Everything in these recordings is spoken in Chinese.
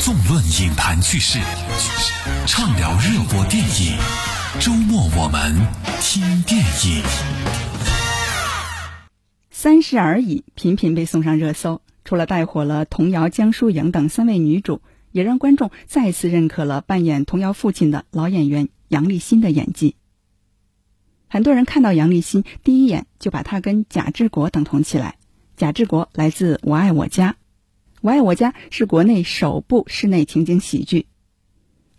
纵论影坛趣事，畅聊热播电影。周末我们听电影。三十而已频频被送上热搜，除了带火了童谣、江疏影等三位女主，也让观众再次认可了扮演童谣父亲的老演员杨立新的演技。很多人看到杨立新，第一眼就把他跟贾志国等同起来。贾志国来自《我爱我家》，《我爱我家》是国内首部室内情景喜剧。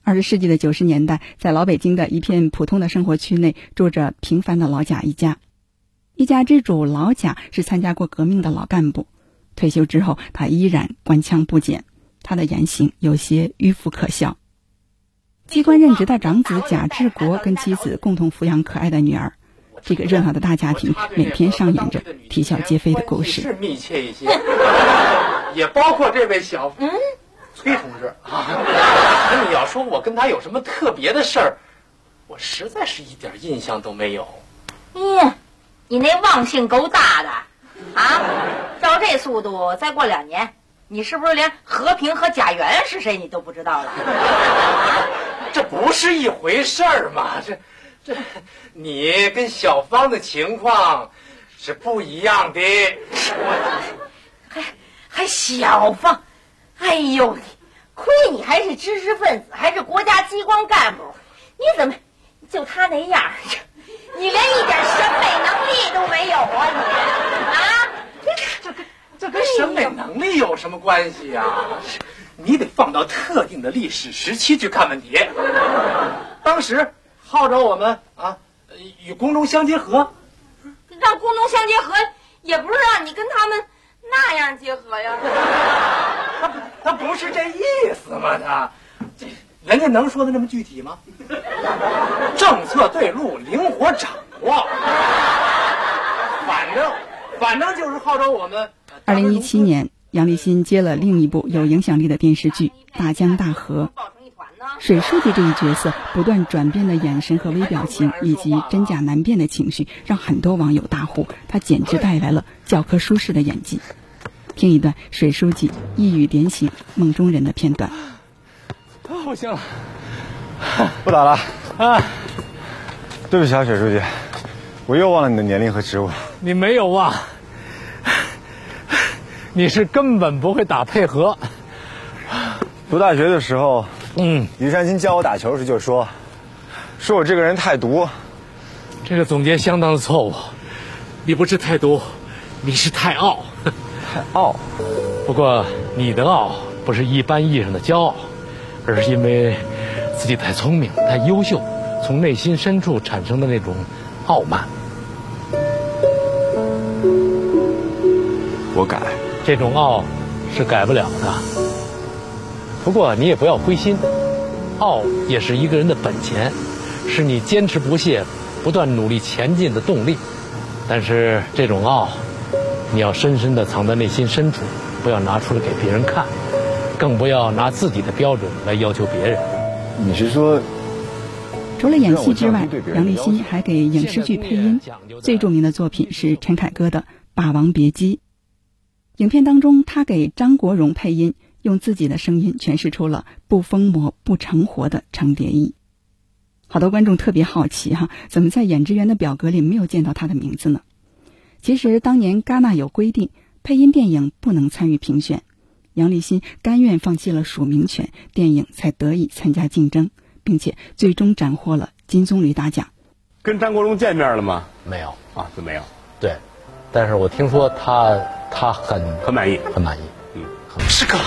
二十世纪的九十年代，在老北京的一片普通的生活区内，住着平凡的老贾一家。一家之主老贾是参加过革命的老干部，退休之后他依然官腔不减，他的言行有些迂腐可笑。机关任职的长子贾志国跟妻子共同抚养可爱的女儿，这个热闹的大家庭每天上演着啼笑皆非的故事。也包括这位小嗯崔同志啊。可你要说我跟他有什么特别的事儿，我实在是一点印象都没有。咦，你那忘性够大的啊！照这速度，再过两年，你是不是连和平和贾元是谁你都不知道了？这不是一回事儿嘛？这这，你跟小芳的情况是不一样的。还 还小芳，哎呦，亏你还是知识分子，还是国家机关干部，你怎么就他那样儿？你连一点审美能力都没有啊你啊！这跟这跟审美能力有什么关系呀、你得放到特定的历史时期去看问题。当时号召我们啊，呃与工农相结合，让工农相结合，也不是让你跟他们那样结合呀。他他不是这意思吗？他这人家能说的那么具体吗？政策对路，灵活掌握。反正反正就是号召我们。二零一七年，杨立新接了另一部有影响力的电视剧《大江大河》。水书记这一角色不断转变的眼神和微表情，以及真假难辨的情绪，让很多网友大呼他简直带来了教科书式的演技。听一段水书记一语点醒梦中人的片段。我行了，不打了，啊，对不起啊，水书记，我又忘了你的年龄和职务。你没有忘，你是根本不会打配合。读大学的时候，嗯，于山新教我打球时就说，说我这个人太毒。这个总结相当的错误。你不是太毒，你是太傲。太傲，不过你的傲不是一般意义上的骄傲，而是因为自己太聪明、太优秀，从内心深处产生的那种傲慢。我改。这种傲是改不了的。不过你也不要灰心，傲也是一个人的本钱，是你坚持不懈、不断努力前进的动力。但是这种傲，你要深深地藏在内心深处，不要拿出来给别人看，更不要拿自己的标准来要求别人。你是说，除了演戏之外，杨立新还给影视剧配音，最著名的作品是陈凯歌的《霸王别姬》。影片当中，他给张国荣配音，用自己的声音诠释出了“不疯魔不成活”的程蝶衣。好多观众特别好奇哈，怎么在演职员的表格里没有见到他的名字呢？其实当年戛纳有规定，配音电影不能参与评选，杨立新甘愿放弃了署名权，电影才得以参加竞争，并且最终斩获了金棕榈大奖。跟张国荣见面了吗？没有，啊，就没有，对，但是我听说他他很很满意。很满意。嗯师哥，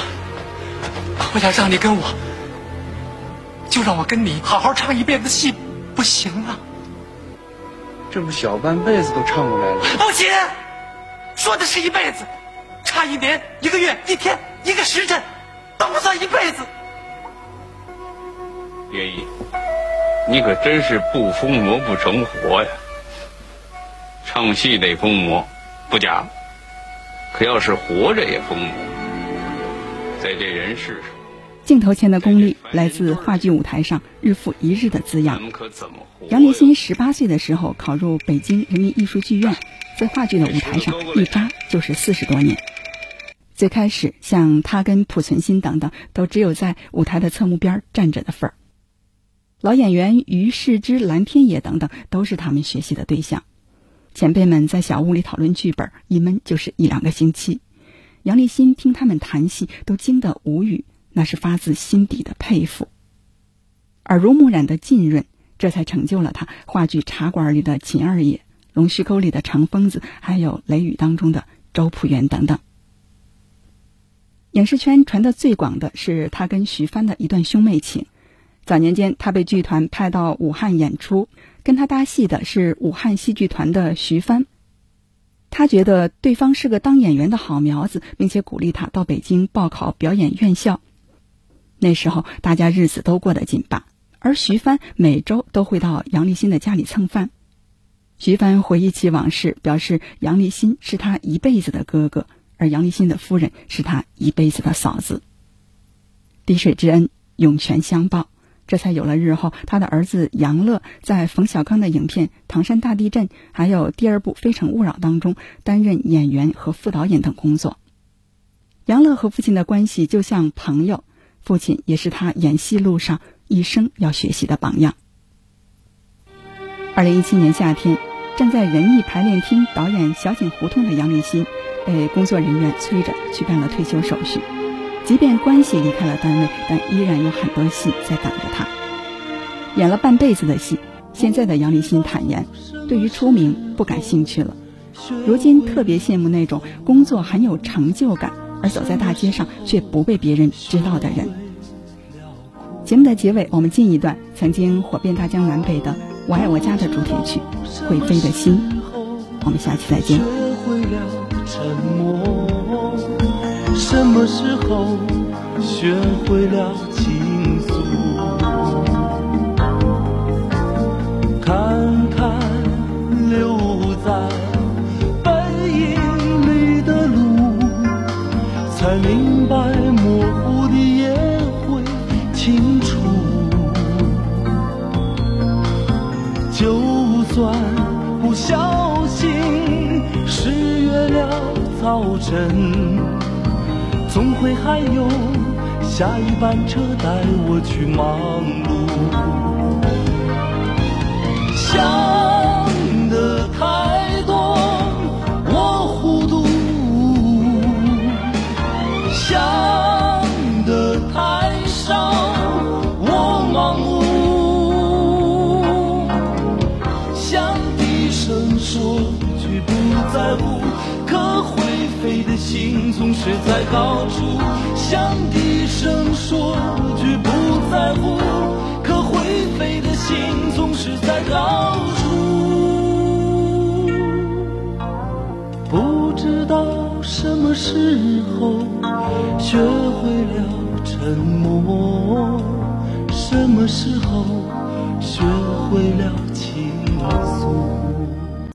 我想让你跟我，就让我跟你好好唱一辈子戏，不行啊？这不小半辈子都唱过来了，不行，说的是一辈子，差一年、一个月、一天、一个时辰，都不算一辈子。蝶衣，你可真是不疯魔不成活呀！唱戏得疯魔，不假。可要是活着也疯魔，在这人世上，镜头前的功力来自话剧舞台上日复一日的滋养。杨立新十八岁的时候考入北京人民艺术剧院，在话剧的舞台上一扎就是四十多年。最开始，像他跟濮存昕等等，都只有在舞台的侧幕边站着的份儿。老演员于世之、蓝天野等等，都是他们学习的对象。前辈们在小屋里讨论剧本，一闷就是一两个星期。杨立新听他们谈戏，都惊得无语，那是发自心底的佩服。耳濡目染的浸润，这才成就了他话剧《茶馆》里的秦二爷，《龙须沟》里的长疯子，还有《雷雨》当中的周朴园等等。影视圈传得最广的是他跟徐帆的一段兄妹情。早年间，他被剧团派到武汉演出，跟他搭戏的是武汉戏剧团的徐帆。他觉得对方是个当演员的好苗子，并且鼓励他到北京报考表演院校。那时候，大家日子都过得紧巴，而徐帆每周都会到杨立新的家里蹭饭。徐帆回忆起往事，表示杨立新是他一辈子的哥哥，而杨立新的夫人是他一辈子的嫂子。滴水之恩，涌泉相报。这才有了日后他的儿子杨乐在冯小刚的影片《唐山大地震》还有第二部《非诚勿扰》当中担任演员和副导演等工作。杨乐和父亲的关系就像朋友，父亲也是他演戏路上一生要学习的榜样。二零一七年夏天，站在仁义排练厅导演《小井胡同》的杨立新，被工作人员催着去办了退休手续。即便关系离开了单位，但依然有很多戏在等着他。演了半辈子的戏，现在的杨立新坦言，对于出名不感兴趣了。如今特别羡慕那种工作很有成就感，而走在大街上却不被别人知道的人。节目的结尾，我们进一段曾经火遍大江南北的《我爱我家》的主题曲《会飞的心》。我们下期再见。什么时候学会了算不小心失约了早晨。总会还有下一班车带我去忙碌。说句不在乎，可会飞的心总是在高处。想低声说句不在乎，可会飞的心总是在高处。不知道什么时候学会了沉默，什么时候学会了倾诉。